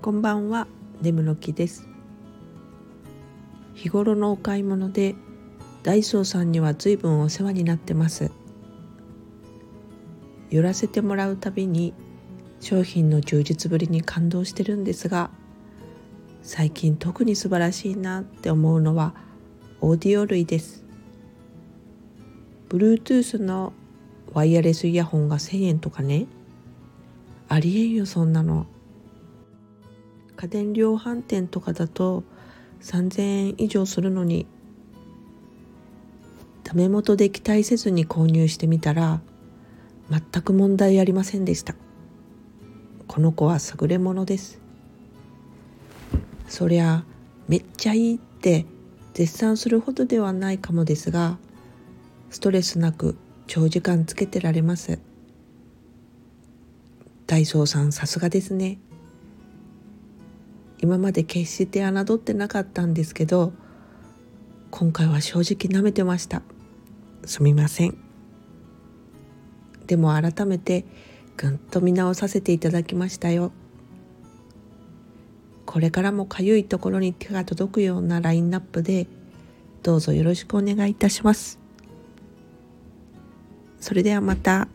こんばんは、ネムの木です。日頃のお買い物でダイソーさんには随分お世話になってます。寄らせてもらうたびに商品の充実ぶりに感動してるんですが最近特に素晴らしいなって思うのはオーディオ類です。Bluetooth のワイヤレスイヤホンが1000円とかね。ありえんよそんなの。家電量販店とかだと3000円以上するのにダメ元で期待せずに購入してみたら全く問題ありませんでした。この子は優れものです。そりゃめっちゃいいって絶賛するほどではないかもですがストレスなく長時間つけてられます。ダイソーさんさすがですね。今まで決して侮ってなかったんですけど今回は正直舐めてました。すみません。でも改めてぐんと見直させていただきましたよ。これからもかゆいところに手が届くようなラインナップでどうぞよろしくお願いいたします。それではまた。